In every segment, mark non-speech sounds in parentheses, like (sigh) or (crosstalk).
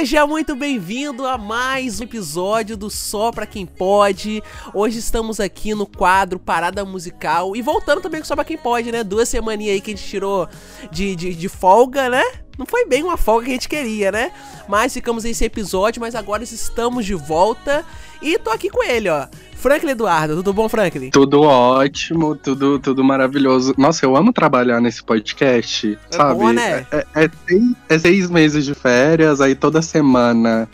Seja muito bem-vindo a mais um episódio do Só Pra Quem Pode. Hoje estamos aqui no quadro Parada Musical e voltando também com Só Pra Quem Pode, né? Duas semaninhas aí que a gente tirou de, de, de folga, né? Não foi bem uma folga que a gente queria, né? Mas ficamos nesse episódio, mas agora estamos de volta e tô aqui com ele, ó. Franklin Eduardo, tudo bom, Franklin? Tudo ótimo, tudo, tudo maravilhoso. Nossa, eu amo trabalhar nesse podcast, É sabe? bom, né? É, é- é seis, é seis meses de férias, aí toda semana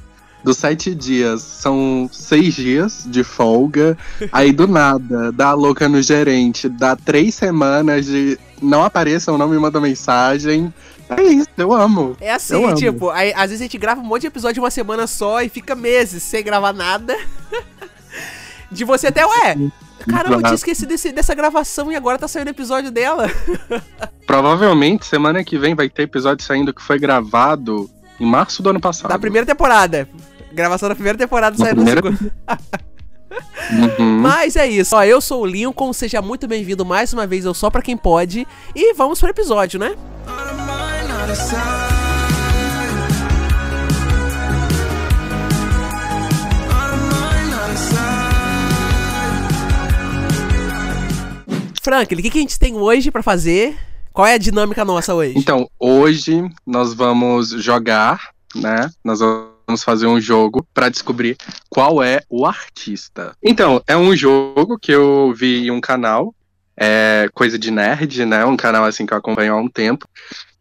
dos sete dias são seis dias de folga. (laughs) aí do nada, dá a louca no gerente, dá três semanas de não apareçam, não me mandam mensagem. É isso, eu amo. É assim, Eu tipo, aí, às vezes a gente grava um monte de episódio em uma semana só e fica meses sem gravar nada. (laughs) De você até, ué, caramba, eu tinha esquecido desse- dessa gravação e agora tá saindo episódio dela. (laughs) Provavelmente semana que vem vai ter episódio saindo que foi gravado em março do ano passado. Da primeira temporada. Gravação da primeira temporada Da saindo no primeira- segundo. (laughs) Uhum. Mas é isso. Ó, eu sou o Lincoln, seja muito bem-vindo mais uma vez ao Só Pra Quem Pode. E vamos pro episódio, né? Sight. Franklin, o que, que a gente tem hoje pra fazer? Qual é a dinâmica nossa hoje? Então, hoje nós vamos jogar, né? Nós vamos fazer um jogo pra descobrir qual é o artista. Então, é um jogo que eu vi em um canal, é coisa de nerd, né? Um canal assim que eu acompanho há um tempo.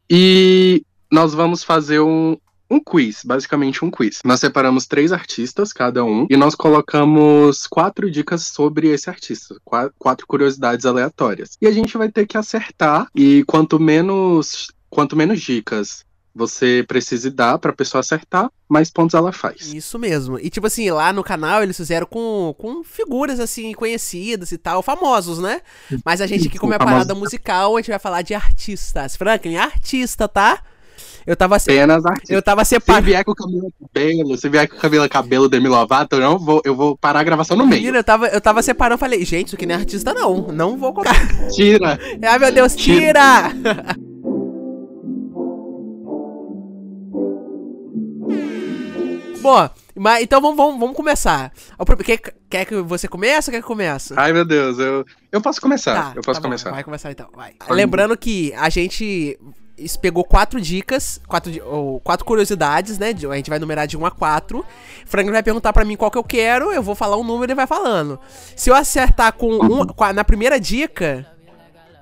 E nós vamos fazer um, um quiz, basicamente um quiz. Nós separamos três artistas, cada um, e nós colocamos quatro dicas sobre esse artista, qua- quatro curiosidades aleatórias. E a gente vai ter que acertar, e quanto menos, quanto menos dicas você precise dar pra pessoa acertar, mais pontos ela faz. Isso mesmo. E tipo assim, lá no canal eles fizeram com, com figuras assim, conhecidas e tal, famosos, né? Mas a gente aqui, como é parada musical, a gente vai falar de artistas. Franklin, artista, tá? Eu tava, se- Apenas artista. eu tava Se separando. vier com o cabelo cabelo, se vier com o cabelo cabelo Demi Lovato, eu não vou, eu vou parar a gravação no meio. Menina, eu tava, eu tava separando, falei, gente, isso aqui não é artista, não. Não vou colocar. Tira. (laughs) Ai, meu Deus, tira! Bom, mas então vamos, vamos, vamos começar. Quer, quer que você comece ou quer que comece? Ai, meu Deus, eu, eu posso começar. eu posso tá bom, começar. Vai começar então, vai. Pode. Lembrando que a gente pegou quatro dicas, quatro, ou quatro curiosidades, né? A gente vai numerar de 1 a 4. Franklin vai perguntar pra mim qual que eu quero, eu vou falar um número e ele vai falando. Se eu acertar com, um, com a- na primeira dica,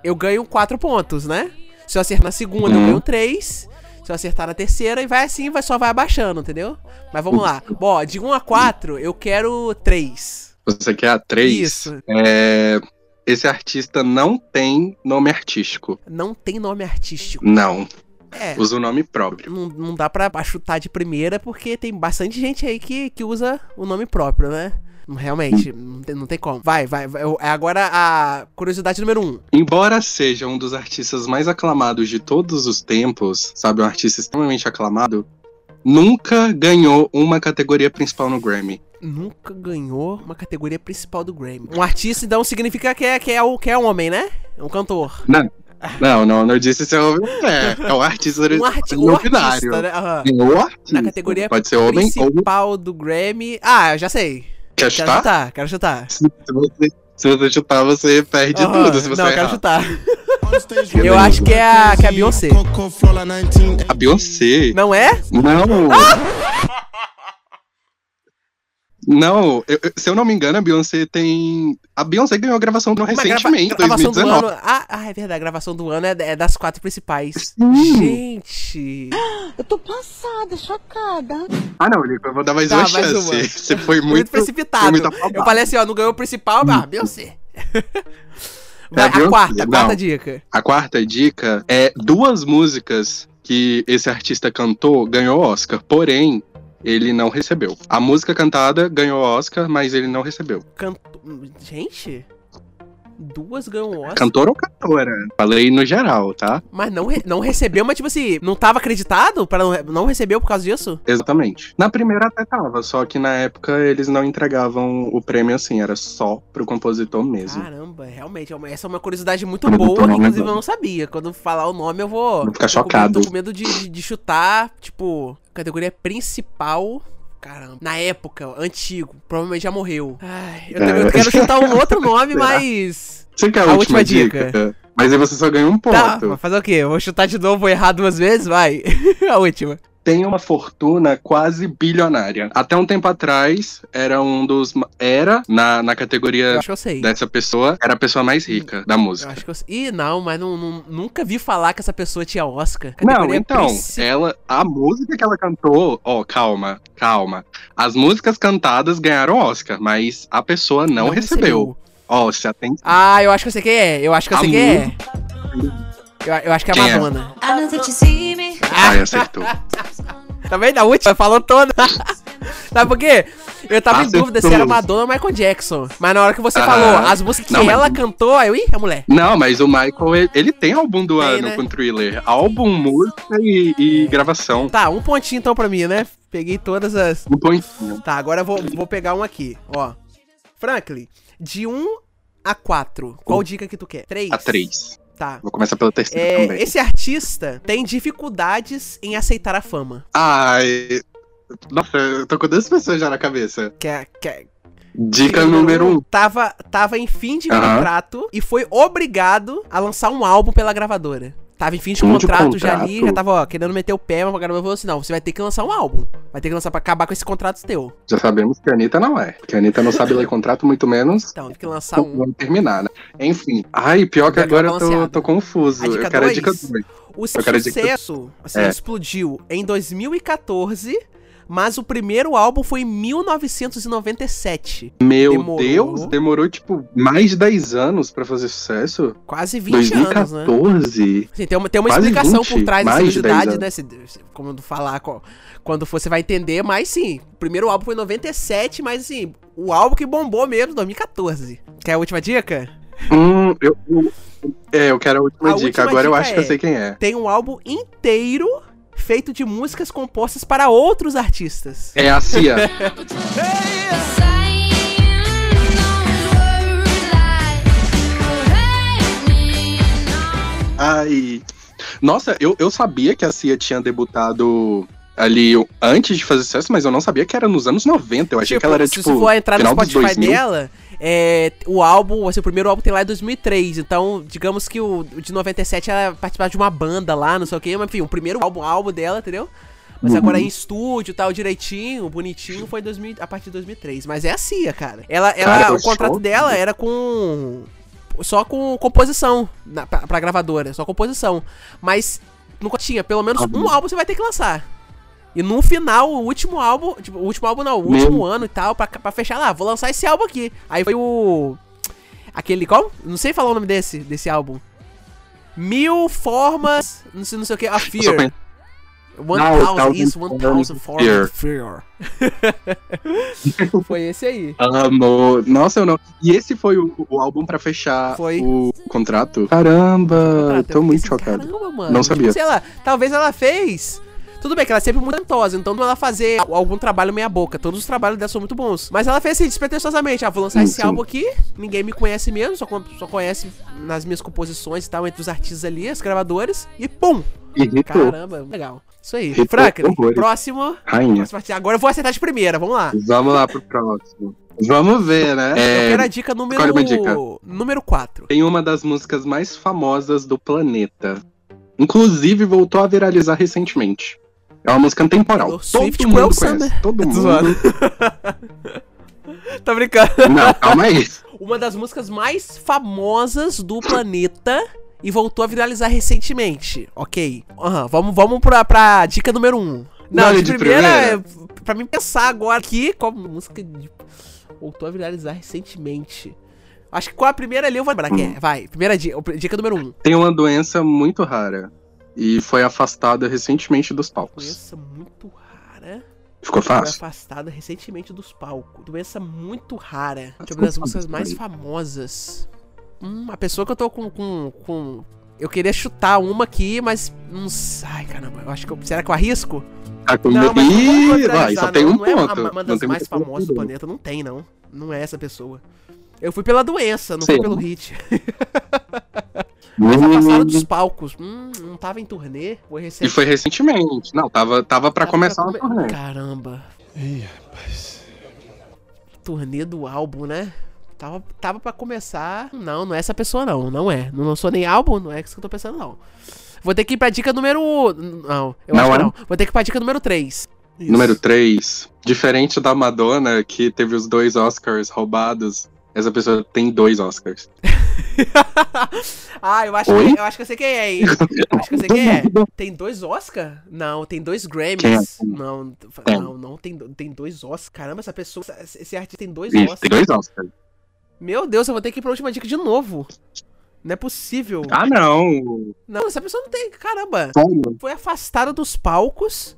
eu ganho 4 pontos, né? Se eu acertar na segunda, eu Uhum. ganho 3. Se eu acertar na terceira, e vai assim, vai, só vai abaixando, entendeu? Mas vamos lá. Bom, de 1 a 4, eu quero 3. Você quer a 3? Isso. É, esse artista não tem nome artístico. Não tem nome artístico. Não. É. Usa o nome próprio. não, não dá pra chutar de primeira, porque tem bastante gente aí que, que usa o nome próprio, né? Realmente, não tem, não tem como. Vai, vai, vai. Eu- Agora a curiosidade número um. Embora seja um dos artistas mais aclamados de todos os tempos, sabe, um artista extremamente aclamado, nunca ganhou uma categoria principal no Grammy. Nunca ganhou uma categoria principal do Grammy. Um artista, então, significa que é, que é, o, que é um homem, né? É um cantor. Não, não, não disse se é homem ou mulher. É um artista Um, arti não um binário. artista, né? Aham. É o artista. Na categoria Pode ser homem ou principal do Grammy. Ah, eu já sei. Quer Quero chutar? chutar, quero chutar. Se você, se você chutar, você perde Aham, tudo. Se você Não, eu quero errar. chutar. (laughs) Eu acho que é a, que é a Beyoncé. Coco Flora 19. A Beyoncé. Não é? Não. (laughs) Não, eu- se eu não me engano, a Beyoncé tem. A Beyoncé ganhou a gravação do Mas grava- recentemente, gravação do 2019. ano. Ah, ah, é verdade, a gravação do ano é, é das quatro principais. Sim. Gente. (gasps) Eu tô passada, chocada. Ah, não, Nico, eu vou dar mais Tá, uma mais chance. uma. (laughs) Você foi Muito, muito. precipitado. foi eu falei assim, ó, não ganhou o principal, ah, Beyoncé. (laughs) Vai, a Beyoncé, quarta, a quarta não. dica. A quarta dica é duas músicas que esse artista cantou ganhou Oscar, porém. Ele não recebeu. A música cantada ganhou Oscar, mas ele não recebeu. Canto... Gente? Duas ganhou um Oscar. Cantor ou cantora? Falei no geral, tá? Mas não, re- não recebeu, mas tipo assim, não tava acreditado? Para não, não recebeu por causa disso? Exatamente. Na primeira até tava, só que na época eles não entregavam o prêmio assim, era só pro compositor mesmo. Caramba, realmente, é essa é uma curiosidade muito botou boa, que inclusive eu não sabia. Quando falar o nome eu vou. Vou ficar tô com medo- chocado. Tô com medo de, de- de chutar, tipo, categoria principal. Caramba, na época, antigo, provavelmente já morreu. Ai, eu, É. eu quero chutar um outro nome, (laughs) mas. Você quer a, última, última dica? dica. Mas aí você só ganha um ponto. Tá, fazer o quê? Eu vou chutar de novo, vou errar duas vezes? Vai. (laughs) a última. Tem uma fortuna quase bilionária. Até um tempo atrás, era um dos. Era, na, na Eu categoria acho que eu sei. dessa pessoa, era a pessoa mais rica da Eu música. acho que eu sei. Ih, não, mas não, não- nunca vi falar que essa pessoa tinha Oscar. Não, Categoria então, princi- ela, a música que ela cantou, ó, calma, calma. As músicas cantadas ganharam Oscar, mas a pessoa não, recebeu. Ó, se atende. Ah, eu acho que eu sei quem é. Eu acho que eu A sei quem é. Eu, eu acho que é a é? Madonna. Me. Ai, acertou. (laughs) Tá vendo? A última falou toda. (laughs) Sabe por quê? Eu tava Acertou. em dúvida se era Madonna ou Michael Jackson. Mas na hora que você Aham. falou as músicas que Não, mas- ela cantou, aí eu, ih, é mulher. Não, mas o Michael, ele, ele tem álbum do Tem, ano né? com Thriller. Álbum, música e, e gravação. Tá, um pontinho então pra mim, né? Peguei todas as. Um pontinho. Tá, agora eu vou, vou pegar um aqui, ó. Franklin, de 1 a 4, qual dica que tu quer? 3? A três. Tá. Vou começar pela terceira É, também. esse artista tem dificuldades em aceitar a fama. Ai. Nossa, eu tô com duas pessoas já na cabeça. Quer, quer, Dica número um. Tava, tava em fim de Aham. contrato e foi obrigado a lançar um álbum pela gravadora. Tava em fim de Fim de contrato, já ali, contrato. já tava, ó, querendo meter o pé, mas a gravadora falou assim: não, você vai ter que lançar um álbum. Vai ter que lançar pra acabar com esse contrato teu. Já sabemos que a Anitta não é. Que a Anitta não sabe ler contrato, muito menos Então, tem que lançar um. Vamos terminar, né? Enfim. Ai, pior que agora eu tô, tô confuso. A dica eu quero a dois. dica 2. O Eu quero dizer que- sucesso assim, É. explodiu em 2014, mas o primeiro álbum foi em 1997. Meu Demorou. Deus, demorou tipo mais de 10 anos pra fazer sucesso. Quase 20 anos, né? 2014. Assim, tem uma, tem uma explicação 20, por trás dessa mais de 10 curiosidade, anos. né? Se, como falar quando você vai entender, mas sim, o primeiro álbum foi em 97, mas assim, o álbum que bombou mesmo, 2014. Quer a última dica? Hum, eu, eu- é, eu quero a última A dica. última Agora eu dica acho que eu é- sei quem é. Tem um álbum inteiro feito de músicas compostas para outros artistas. É a Cia. Ai. Nossa, eu, eu sabia que a Cia tinha debutado ali antes de fazer sucesso, mas eu não sabia que era nos anos 90. Eu achei que ela era se tipo. você for entrar no final dos Spotify 2000. dela, é, o álbum, assim, o primeiro álbum tem lá em 2003. Então, digamos que o, o de 97 ela participava de uma banda lá, não sei o que. Mas enfim, o primeiro álbum, álbum dela, entendeu? Mas Uhum. agora em estúdio e tal, direitinho, bonitinho, foi em 2000, a partir de 2003. Mas é a Cia, cara. Ela, ela, Cara, o contrato choco. dela era com. Só com composição na, pra, pra gravadora, só composição. Mas nunca tinha, pelo menos um álbum você vai ter que lançar. E no final, o último álbum, tipo, o último álbum não, o Meu- último ano e tal, pra, pra fechar lá, vou lançar esse álbum aqui. Aí foi o. Aquele, qual? Não sei falar o nome desse, desse álbum. Mil formas, não sei, não sei o que, a Fear. One Não, thousand, Thousand isso, one thousand of fear. (laughs) foi esse aí. Amo. Nossa, eu não. E esse foi o, o álbum pra fechar Foi. o contrato? Caramba, Contrato. tô muito assim, chocado. Caramba, mano. Não Tipo, sabia. sei lá, talvez ela fez. Tudo bem que ela é sempre muito talentosa, então não ela fazer algum trabalho meia boca. Todos os trabalhos dela são muito bons. Mas ela fez assim, despretensiosamente. Ah, vou lançar esse álbum aqui. Ninguém me conhece mesmo, só, só conhece nas minhas composições e tal, entre os artistas ali, os gravadores. E pum! Caramba, legal. Isso aí. Franklin, horrores. próximo. Rainha. Agora eu vou acertar de primeira, vamos lá. Vamos lá pro próximo. Vamos ver, né? Eu É, quero a dica número. escolhe uma dica. Número 4. Tem uma das músicas mais famosas do planeta. Inclusive, voltou a viralizar recentemente. É uma música temporal. Taylor Todo Swift, mundo Cruel conhece. Summer. Todo Tô mundo. (laughs) Tá brincando. Não, calma aí. uma das músicas mais famosas do planeta e voltou a viralizar recentemente. Ok. Aham, vamos, vamos pra, pra dica número 1. Um. Não, Não, de, de primeira, primeira. é pra mim pensar agora aqui qual música de- voltou a viralizar recentemente. Acho que com a primeira ali eu vou lembrar. que Hum. é. Vai, primeira dica, dica número 1. Um. Tem uma doença muito rara. E foi afastada recentemente dos palcos. Doença muito rara. Ficou Foi fácil? afastada recentemente dos palcos. Doença muito rara. Deixa eu ver as músicas mais famosas. Hum, a pessoa que eu tô com, com, com- Eu queria chutar uma aqui, mas. Não Ai, caramba, eu acho que eu. Será que eu arrisco? Tá com Não, mas Ih, vai, só tem não. um Não é ponto. uma, uma não das tem mais famosas do planeta, não tem, não. Não é essa pessoa. Eu fui pela doença, não Sim. fui pelo hit. (laughs) Mas a passada dos Hum, palcos. Hum, não tava em turnê? Foi E recente. foi recentemente. Não, tava, tava pra Tava começar o come- torneio. Caramba. Ih, rapaz. Turnê do álbum, né? Tava, tava pra começar. Não, não é essa pessoa, não. Não é. Não lançou nem álbum, não é isso que eu tô pensando, não. Vou ter que ir pra dica número. Não, eu Não acho que é? não. Vou ter que ir pra dica número 3. Número 3. Diferente da Madonna, que teve os dois Oscars roubados, essa pessoa tem dois Oscars. (laughs) ah, eu acho, Oi? que, eu acho que eu sei quem é, hein? Acho que eu sei quem é. Tem dois Oscar? Não, tem dois Grammys. É? Não, não, não, tem, tem dois Oscars. Caramba, essa pessoa, esse artista tem dois Isso, Oscars. tem dois Oscars. Meu Deus, eu vou ter que ir pra última dica de novo. Não é possível. Ah, não. Não, essa pessoa não tem. Caramba. Foi afastada dos palcos.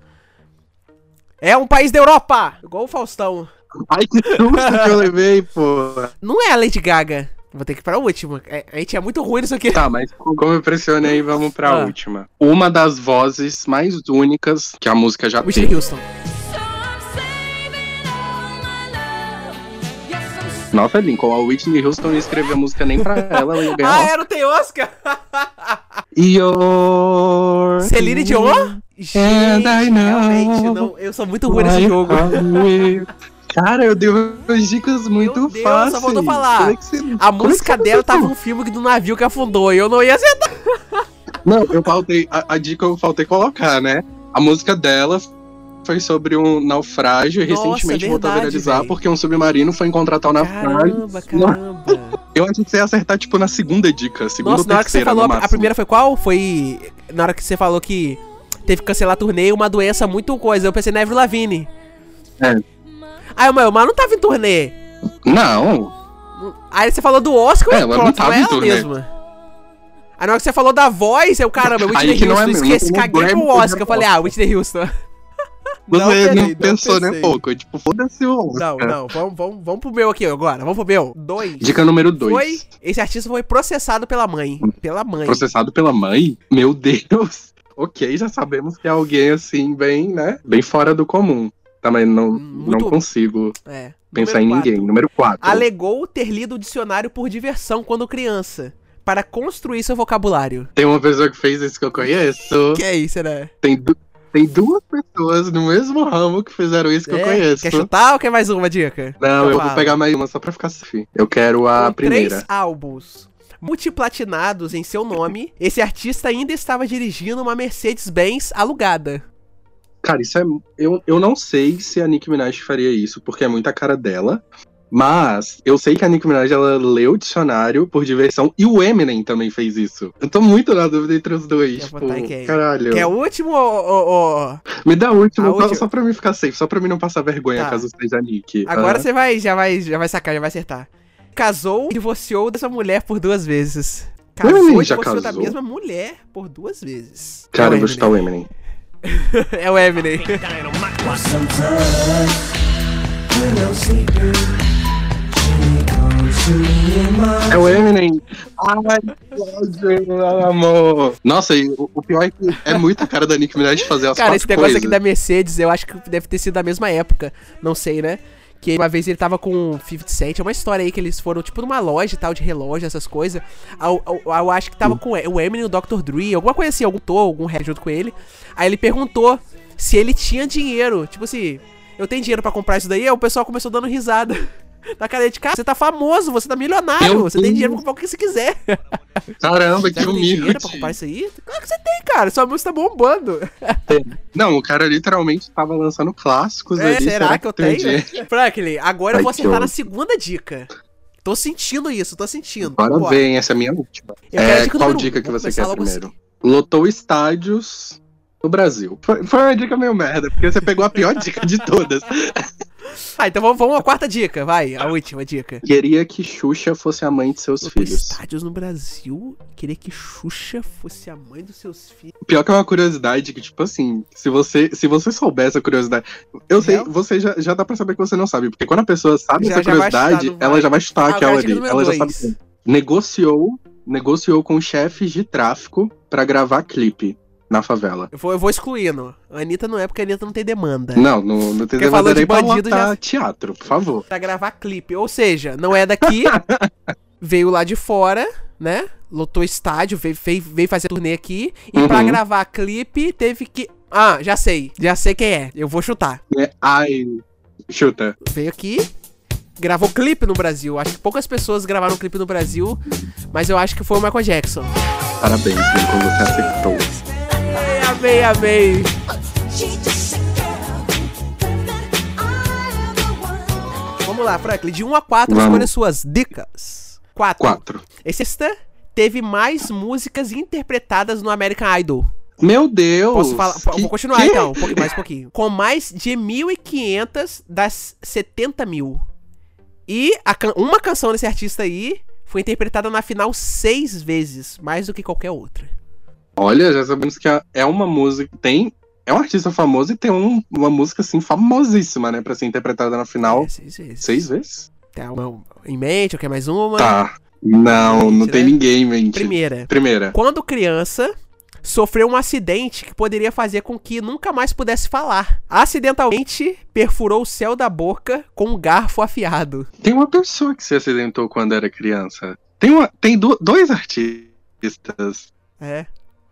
É um país da Europa! Igual o Faustão. Ai, que susto que eu levei, pô. Não é a Lady Gaga. Vou ter que ir pra última. É- A gente é muito ruim nisso aqui. Tá, mas como eu pressionei, vamos pra Ah. última. Uma das vozes mais únicas que a música já Whitney teve. Houston. Nossa, Lincoln, a Whitney Houston ia escrever a música nem pra (laughs) ela, ela ia ganhar. Ah, é, não tem Oscar? Your... Celine Dion? Gente, realmente, não. Eu sou muito ruim nesse jogo. Cara, eu dei umas dicas muito Meu Deus, fáceis. só faltou falar. Como é que você- A como é que música você dela tava no filme do navio que afundou e eu não ia acertar. (laughs) Não, eu faltei. A, a dica eu faltei colocar, né? A música dela foi sobre um naufrágio e Nossa, recentemente voltou a viralizar véi. porque um submarino foi encontrar o naufrágio. Caramba, caramba. (laughs) Eu achei que você ia acertar, tipo, na segunda dica, segunda Nossa, ou na hora que você terceira, falou, a primeira foi qual? Foi na hora que você falou que teve que cancelar a turnê e uma doença muito coisa. Eu pensei na Avril Lavigne. É. Aí, mas, mas não tava em turnê. Não, Aí você falou do Oscar, É, eu não tava em turnê. mesma. Aí na hora que você falou da voz, eu, caramba, Whitney Aí que não é Houston, mesmo, esqueci, não caguei pro não Oscar. Eu falei, ah, Whitney Houston. (laughs) você não, peraí, pensou nem um pouco. Tipo, foda-se o Não, Oscar. não, vamos, vamos, vamos pro meu aqui agora, vamos pro meu. Dois. Dica número 2. Foi, esse artista foi processado pela mãe. Pela mãe. Processado pela mãe? Meu (laughs) Deus. Ok, já sabemos que é alguém assim, bem, né? Bem fora do comum. Também não, Muito- não consigo É. pensar Número em quatro. ninguém. Número 4. Alegou ter lido o dicionário por diversão quando criança. Para construir seu vocabulário. Tem uma pessoa que fez isso que eu conheço. Que é isso, né? Tem, du- tem duas pessoas no mesmo ramo que fizeram isso que eu É? conheço. Quer chutar ou quer mais uma dica? Não, Então eu fala. vou pegar mais uma só pra ficar safe. Eu quero a Com primeira. três álbuns multiplatinados em seu nome, esse artista ainda estava dirigindo uma Mercedes-Benz alugada. Cara, isso é. Eu, eu não sei se a Nicki Minaj faria isso, porque é muita cara dela. Mas eu sei que a Nicki Minaj ela leu o dicionário por diversão e o Eminem também fez isso. Eu tô muito na dúvida entre os dois. Tipo, quem? caralho. Quer o último ou. ou- Me dá o último, só- última. só pra mim ficar safe, só pra mim não passar vergonha Tá. caso seja a Nick. Agora Ah, você vai, já vai, já vai sacar, já vai acertar. Casou e divorciou dessa mulher por duas vezes. Casou e divorciou da casou? mesma mulher por duas vezes. Cara, é eu vou chutar o Eminem. (laughs) É o Eminem. É o Eminem. Ai, meu amor. Nossa, e o, o pior é que é muito a cara da Nick Minaj fazer as Cara, quatro esse negócio coisas. aqui da Mercedes, eu acho que deve ter sido da mesma época. Não sei, né? Que uma vez ele tava com 50 Cent, é uma história aí que eles foram, tipo, numa loja e tal, de relógio, essas coisas. Eu, eu- eu acho que tava com o Eminem e o Dr. Dre, alguma coisa assim, algum tô, algum rap junto com ele. Aí ele perguntou se ele tinha dinheiro. Tipo assim, eu tenho dinheiro pra comprar isso daí? Aí o pessoal começou dando risada. (laughs) Na cara de cara, você tá famoso, você tá milionário, Meu você tem Deus. dinheiro pra comprar o que você quiser. Caramba, que Você tem dinheiro pra humilde. comprar isso aí? Claro que você tem, cara. Sua música tá bombando. Não, o cara literalmente tava lançando clássicos É, ali. será que eu tem tenho? dinheiro? Franklin, agora eu Ai, vou que acertar na segunda dica. Tô sentindo isso, tô sentindo. Agora Bora. vem, essa é a minha última. Eu É, dica qual um. dica que Vamos você quer logo primeiro? assim. Lotou estádios no Brasil. Foi, foi uma dica meio merda, porque você pegou a pior (laughs) dica de todas. (laughs) Ah, então vamos, vamos à quarta dica, vai, a última dica. Queria que Xuxa fosse a mãe de seus Lotou filhos. estádios no Brasil, queria que Xuxa fosse a mãe dos seus filhos. Pior que é uma curiosidade que, tipo assim, se você, se você souber essa curiosidade. Eu sei, Real? você já, já dá pra saber que você não sabe. Porque quando a pessoa sabe Já- essa já curiosidade, ela já vai chutar Ah, aquela a ali. Ela já dois. sabe. negociou, negociou com chefes de tráfico pra gravar clipe na favela. Eu vou, eu vou excluindo. A Anitta não é porque a Anitta não tem demanda. Não, não, não tem Porque demanda de nem pra bandido, lotar já- teatro, por favor. Pra gravar clipe. Ou seja, não é daqui, (laughs) veio lá de fora, né? Lotou estádio, veio, veio, veio fazer turnê aqui. E pra Uhum. gravar clipe, teve que. Ah, já sei. Já sei quem é. Eu vou chutar. É, ai, chuta. Veio aqui, gravou clipe no Brasil. Acho que poucas pessoas gravaram clipe no Brasil, mas eu acho que foi o Michael Jackson. Parabéns, Lincoln, você acertou. Amei, amei. Vamos lá, Franklin. De 1 a 4, Vamos. escolha suas dicas. 4. Quatro. Esse esta teve mais músicas interpretadas no American Idol. Meu Deus! Posso falar? que- Vou continuar que? então, um pouquinho mais um pouquinho. Com mais de 1.500 das 70 mil. E a can- uma canção desse artista aí foi interpretada na final seis vezes, mais do que qualquer outra. Olha, já sabemos que é uma música. Tem. É um artista famoso e tem um- uma música assim famosíssima, né? Pra ser interpretada na final É, seis vezes. seis vezes. Tem uma em mente, ou quer mais uma? Tá. Não, não tem né? ninguém em mente. Primeira. Primeira. Quando criança, sofreu um acidente que poderia fazer com que nunca mais pudesse falar. Acidentalmente, perfurou o céu da boca com um garfo afiado. Tem uma pessoa que se acidentou quando era criança. Tem, uma, tem do- dois artistas. É.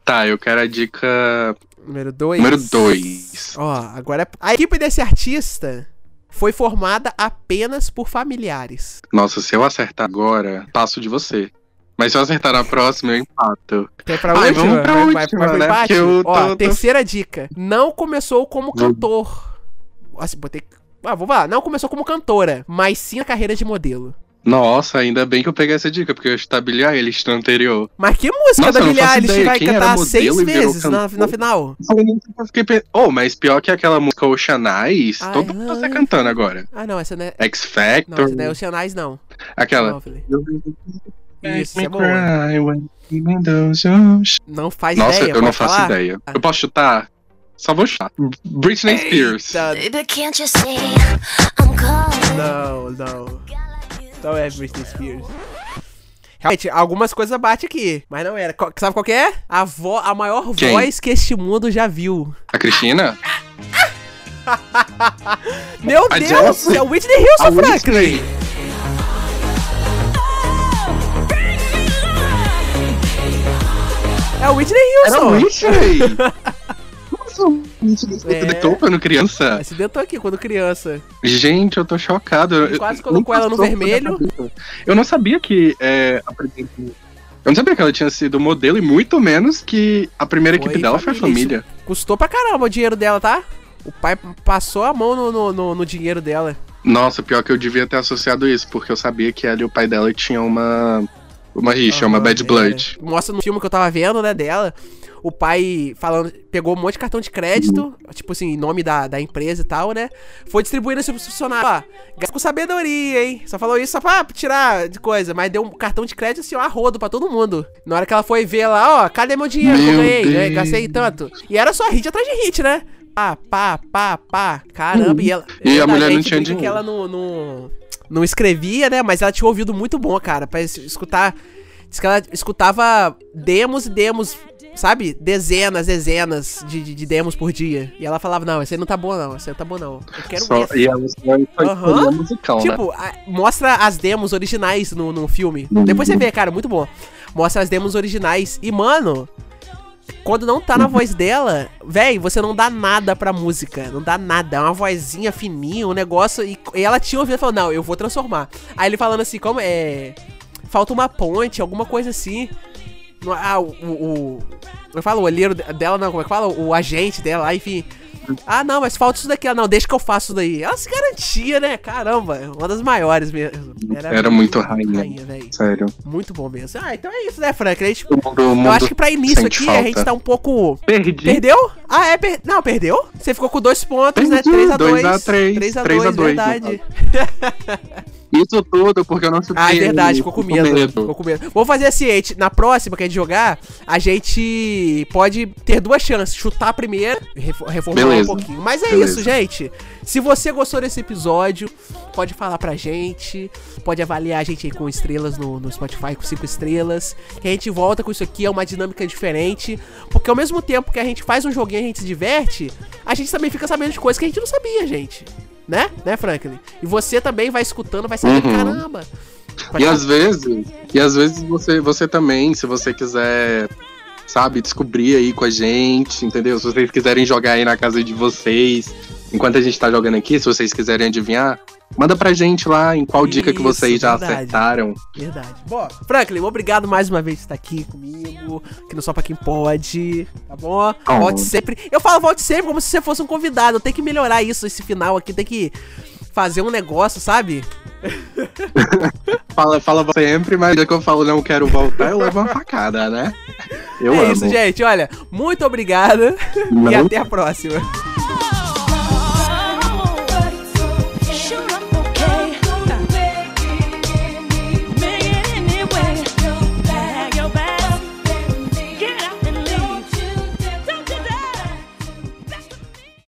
Tá, eu quero a dica Número 2. número dois. Ó, agora a equipe desse artista foi formada apenas por familiares. Nossa, se eu acertar agora, passo de você. Mas se eu acertar na próxima, eu empato. Quer pra Ai, última? vamos pra Vai- última, vai né? empate? Eu Ó, tô- tô- terceira dica. Não começou como Vamos. cantor. Assim, botei... Ah, vou lá. Não começou como cantora, mas sim a carreira de modelo. Nossa, ainda bem que eu peguei essa dica, porque eu chutar Billie Eilish no anterior. Mas que música Nossa, da não Billie Eilish vai cantar seis vezes na, na final? Eu fiquei pe- Oh, mas pior que aquela música Ocean Eyes, Ai, todo mundo tá ai. cantando agora. Ah, não, essa não é... X Não, Factor, essa não é Oceanais, não. aquela. Isso, é boa. Não faz Nossa, ideia, eu não pode faço falar? ideia. Eu posso chutar? Só vou chutar. Britney Spears. Eita? Não, não. Não é Britney Spears. Realmente, algumas coisas bate aqui, mas não era. Sabe qual que é? A, vo a maior Quem? voz que este mundo já viu. A Cristina? (laughs) Meu A Deus! É o Whitney Houston, A Franklin! Whitney. É o Whitney Houston! Nossa, o Whitney se É. acidentou quando criança. Acidentou aqui quando criança. Gente, eu tô chocado. Eu- Quase colocou ela no vermelho. Eu não sabia que é, a primeira- Eu não sabia que ela tinha sido modelo e muito menos que a primeira Foi equipe dela foi a família, família. Custou pra caramba o dinheiro dela, tá? O pai passou a mão no, no, no- no dinheiro dela. Nossa, pior que eu devia ter associado isso, porque eu sabia que ela e o pai dela tinham uma. Uma rixa, uma Aham, bad era. blood. Mostra no filme que eu tava vendo, né, dela. O pai falando, pegou um monte de cartão de crédito, tipo assim, em nome da, da empresa e tal, né? Foi distribuindo esse funcionário. Ó, gasta com sabedoria, hein? Só falou isso só pra tirar de coisa, mas deu um cartão de crédito assim, ó, a rodo pra todo mundo. Na hora que ela foi ver lá, ó, cadê meu dinheiro que eu Meu ganhei? né? Gastei tanto. E era só hit atrás de hit, né? Pá, pá, pá, pá. Caramba, e ela. E a mulher não tinha brinca que dinheiro. ela não, não, não escrevia, né? Mas ela tinha um ouvido muito bom, cara, pra es- escutar. Diz que ela escutava demos e demos, sabe? Dezenas, dezenas de, de, de demos por dia. E ela falava: Não, esse aí não tá bom, não. Esse aí não tá bom, não. Eu quero Só, esse. e ela só escolher musical, né? Tipo, a- mostra as demos originais no, no filme. Uhum. Depois você vê, cara, muito bom. Mostra as demos originais. E, mano, quando não tá na voz dela, véi, você não dá nada pra música. Não dá nada. É uma vozinha fininha, um negócio. E, e ela tinha ouvido e falou: Não, eu vou transformar. Aí ele falando assim: Como é. Falta uma ponte, alguma coisa assim. No- Ah, o. o, o eu falo, o olheiro dela, não, como é que fala? O agente dela, enfim. Ah, não, mas falta isso daqui. Ah, não, deixa que eu faço isso daí. Ela se garantia, né? Caramba, uma das maiores mesmo. Era muito rainha. velho. Sério. Muito bom mesmo. Ah, então é isso, né, Frank? A gente- O mundo, o eu acho que pra início aqui a falta. gente tá um pouco. Perdi. Perdeu? Ah, é, per... não, perdeu? Você ficou com dois pontos, né? Perdi, 3x2. dois a três, 3x2, três a dois, verdade. (laughs) Isso tudo porque eu não chutei. Ah, é verdade, ficou com medo. Ficou com medo. Vamos fazer assim, gente, na próxima que a gente jogar, a gente pode ter duas chances. Chutar a primeira, refo- reformular Beleza. um pouquinho. Mas é Beleza. isso, gente. Se você gostou desse episódio, pode falar pra gente. Pode avaliar a gente aí com estrelas no, no Spotify, com cinco estrelas. Que a gente volta com isso aqui, é uma dinâmica diferente. Porque ao mesmo tempo que a gente faz um joguinho e a gente se diverte, a gente também fica sabendo de coisas que a gente não sabia, gente. Né? Né, Franklin? E você também vai escutando, vai saber, Uhum. caramba. E às vezes, e às vezes você, você também, se você quiser, sabe, descobrir aí com a gente, entendeu? Se vocês quiserem jogar aí na casa de vocês, enquanto a gente tá jogando aqui, se vocês quiserem adivinhar, manda pra gente lá em qual dica que Isso, vocês já verdade. acertaram. Verdade. Bom, Franklin, obrigado mais uma vez por estar aqui comigo, que não só pra quem pode, tá bom? Oh. Volte sempre. Eu falo volte sempre como se você fosse um convidado. Eu tenho que melhorar isso, esse final aqui, tem que fazer um negócio, sabe? (laughs) Fala, fala sempre, mas já que eu falo não quero voltar, eu levo uma facada, né? Eu é amo. isso, gente. Olha, muito obrigado e Não. até a próxima.